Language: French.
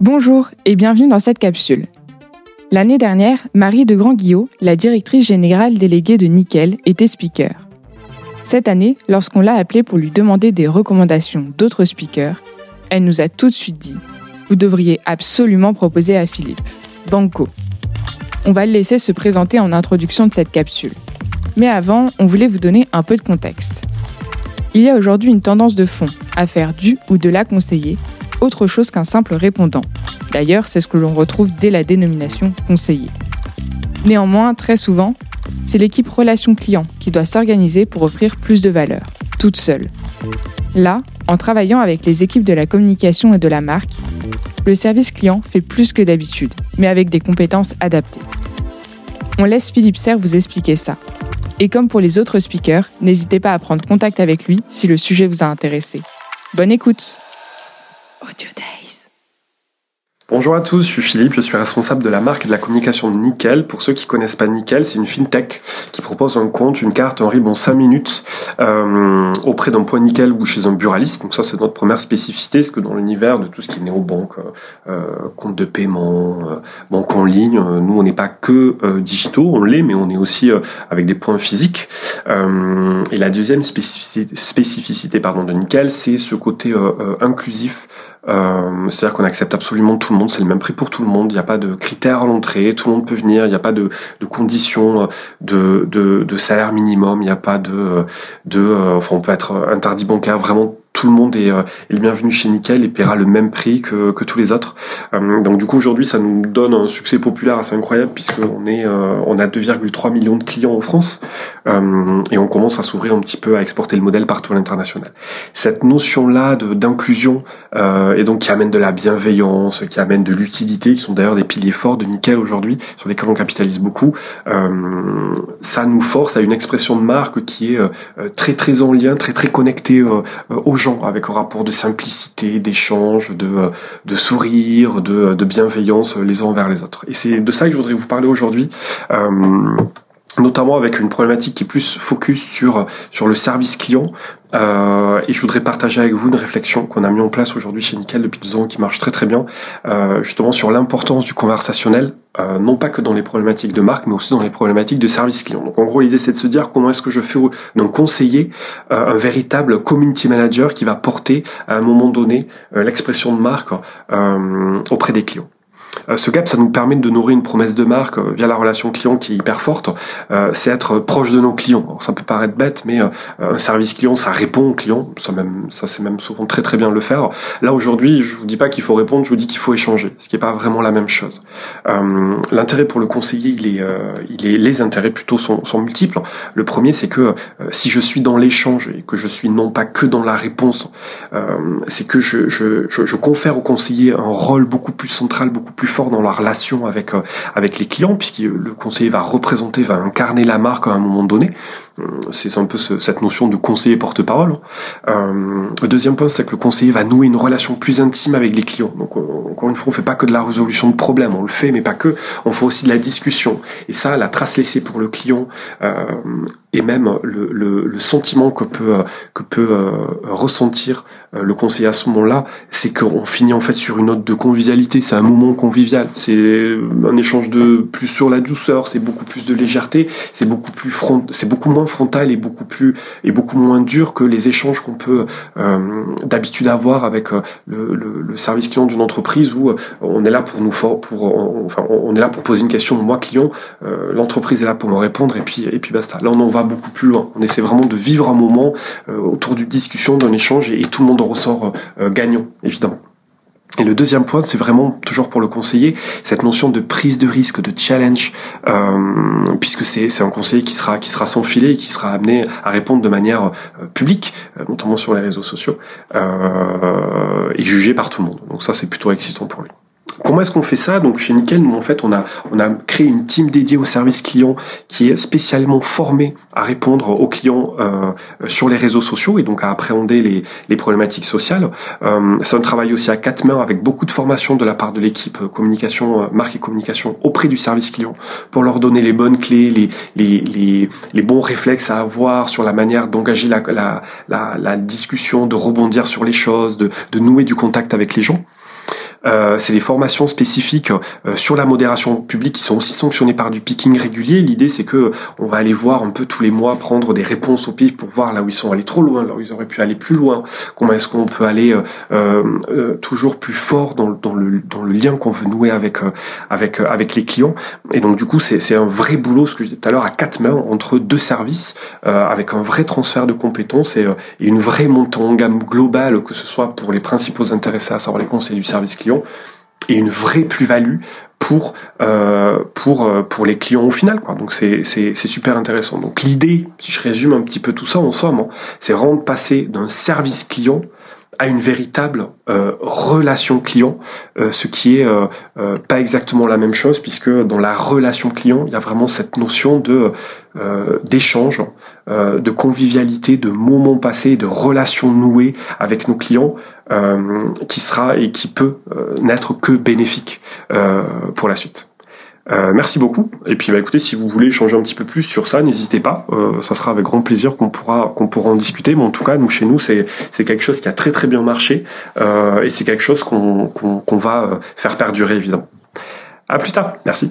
Bonjour et bienvenue dans cette capsule. L'année dernière, Marie de Grand-Guillot, la directrice générale déléguée de Nickel, était speaker. Cette année, lorsqu'on l'a appelée pour lui demander des recommandations d'autres speakers, elle nous a tout de suite dit Vous devriez absolument proposer à Philippe. Banco. On va le laisser se présenter en introduction de cette capsule. Mais avant, on voulait vous donner un peu de contexte. Il y a aujourd'hui une tendance de fond à faire du ou de la conseiller autre chose qu'un simple répondant. D'ailleurs, c'est ce que l'on retrouve dès la dénomination conseiller. Néanmoins, très souvent, c'est l'équipe relation client qui doit s'organiser pour offrir plus de valeur, toute seule. Là, en travaillant avec les équipes de la communication et de la marque, le service client fait plus que d'habitude, mais avec des compétences adaptées. On laisse Philippe Serre vous expliquer ça. Et comme pour les autres speakers, n'hésitez pas à prendre contact avec lui si le sujet vous a intéressé. Bonne écoute Audio Days. Bonjour à tous, je suis Philippe, je suis responsable de la marque et de la communication de Nickel. Pour ceux qui connaissent pas Nickel, c'est une fintech qui propose un compte, une carte en RIB 5 minutes euh, auprès d'un point nickel ou chez un buraliste. Donc ça, c'est notre première spécificité, parce que dans l'univers de tout ce qui est néobanque, euh, euh compte de paiement, euh, banque en ligne, nous, on n'est pas que digitaux, on l'est, mais on est aussi avec des points physiques. et la deuxième spécificité, spécificité pardon, de Nickel, c'est ce côté inclusif euh, C'est-à-dire qu'on accepte absolument tout le monde, c'est le même prix pour tout le monde, il n'y a pas de critères à l'entrée, tout le monde peut venir, il n'y a pas de, conditions de, de, de, salaire minimum, il n'y a pas de, de euh, enfin on peut être interdit bancaire, vraiment tout le monde est, euh, est, le bienvenu chez Nickel et paiera le même prix que, que tous les autres. Euh, donc du coup aujourd'hui ça nous donne un succès populaire assez incroyable puisqu'on est euh, on a 2,3 millions de clients en France et on commence à s'ouvrir un petit peu à exporter le modèle partout à l'international. Cette notion là d'inclusion et donc qui amène de la bienveillance, qui amène de l'utilité, qui sont d'ailleurs des piliers forts de Nickel aujourd'hui sur lesquels on capitalise beaucoup, ça nous force à une expression de marque qui est très très en lien, très très connectée aux gens avec un rapport de simplicité, d'échange, de, de sourire, de, de bienveillance les uns envers les autres. Et c'est de ça que je voudrais vous parler aujourd'hui. Euh, notamment avec une problématique qui est plus focus sur sur le service client. Euh, et je voudrais partager avec vous une réflexion qu'on a mis en place aujourd'hui chez Nickel depuis deux ans qui marche très très bien euh, justement sur l'importance du conversationnel euh, non pas que dans les problématiques de marque mais aussi dans les problématiques de service client. Donc en gros l'idée c'est de se dire comment est-ce que je fais d'un conseiller euh, un véritable community manager qui va porter à un moment donné l'expression de marque auprès des clients ce gap, ça nous permet de nourrir une promesse de marque euh, via la relation client qui est hyper forte. Euh, c'est être proche de nos clients. ça peut paraître bête, mais un service client, ça répond aux clients. Ça même, ça c'est même souvent très très bien le faire. Là aujourd'hui, je vous dis pas qu'il faut répondre, je vous dis qu'il faut échanger, ce qui est pas vraiment la même chose. L'intérêt pour le conseiller, il est, il est, les intérêts plutôt sont, sont multiples. Le premier, c'est que si je suis dans l'échange et que je suis non pas que dans la réponse, c'est que je, je, je, je confère au conseiller un rôle beaucoup plus central, beaucoup plus fort dans la relation avec euh, avec les clients, puisque le conseiller va représenter, va incarner la marque à un moment donné. Euh, c'est un peu cette notion de conseiller porte-parole. Euh, le deuxième point, c'est que le conseiller va nouer une relation plus intime avec les clients. Donc, encore une fois, on fait pas que de la résolution de problèmes, on le fait, mais pas que. On fait aussi de la discussion. Et ça, la trace laissée pour le client euh, et même le, le, le, sentiment que peut que peut euh, ressentir euh, le conseiller à ce moment-là, c'est qu'on finit en fait sur une note de convivialité. C'est un moment convivial. C'est un échange de plus sur la douceur. C'est beaucoup plus de légèreté. C'est beaucoup plus front. C'est beaucoup moins frontal et beaucoup plus et beaucoup moins dur que les échanges qu'on peut euh, d'habitude avoir avec euh, le, le, le, service client d'une entreprise où on est là pour nous pour enfin on est là pour poser une question. Moi client, l'entreprise est là pour me répondre et puis et puis basta. Là on en va beaucoup plus loin. On essaie vraiment de vivre un moment euh, autour d'une discussion, d'un échange, et, tout le monde en ressort euh, gagnant, évidemment. Et le deuxième point, c'est vraiment toujours pour le conseiller cette notion de prise de risque, de challenge, euh, puisque c'est un conseiller qui sera qui sera sans filet et qui sera amené à répondre de manière publique, notamment sur les réseaux sociaux, et jugé par tout le monde. Donc ça, c'est plutôt excitant pour lui. Comment est-ce qu'on fait ça Donc chez Nickel, nous en fait, on a on a créé une team dédiée au service client qui est spécialement formée à répondre aux clients euh, sur les réseaux sociaux et donc à appréhender les, les problématiques sociales. Euh, c'est un travail aussi à quatre mains avec beaucoup de formation de la part de l'équipe euh, communication, euh, marque et communication auprès du service client pour leur donner les bonnes clés, les les les, les bons réflexes à avoir sur la manière d'engager la, la, la, la discussion, de rebondir sur les choses, de, de nouer du contact avec les gens. Euh, c'est des formations spécifiques euh, sur la modération publique qui sont aussi sanctionnées par du picking régulier. L'idée, c'est que on va aller voir un peu tous les mois, prendre des réponses au pif pour voir là où ils sont allés trop loin, là où ils auraient pu aller plus loin. Comment est-ce qu'on peut aller euh, toujours plus fort dans, dans, le, dans le lien qu'on veut nouer avec avec avec les clients. Et donc du coup, c'est un vrai boulot, ce que je disais tout à l'heure, à quatre mains entre deux services, avec un vrai transfert de compétences et, et une vraie montée en gamme globale, que ce soit pour les principaux intéressés, à savoir les conseils du service client, et une vraie plus-value pour euh, pour euh, pour les clients au final quoi. Donc c'est super intéressant. Donc l'idée si je résume un petit peu tout ça en somme hein, c'est vraiment de passer d'un service client à une véritable euh, relation client, euh, ce qui est euh, pas exactement la même chose puisque dans la relation client, il y a vraiment cette notion de d'échange, de convivialité, de moments passés, de relations nouées avec nos clients, qui sera et qui peut n'être que bénéfique pour la suite. Euh, merci beaucoup. Et puis, bah, écoutez, si vous voulez échanger un petit peu plus sur ça, n'hésitez pas. Euh, ça sera avec grand plaisir qu'on pourra qu'on pourra en discuter. Mais en tout cas, nous chez nous, c'est c'est quelque chose qui a très très bien marché euh, et c'est quelque chose qu'on qu'on va faire perdurer évidemment. À plus tard. Merci.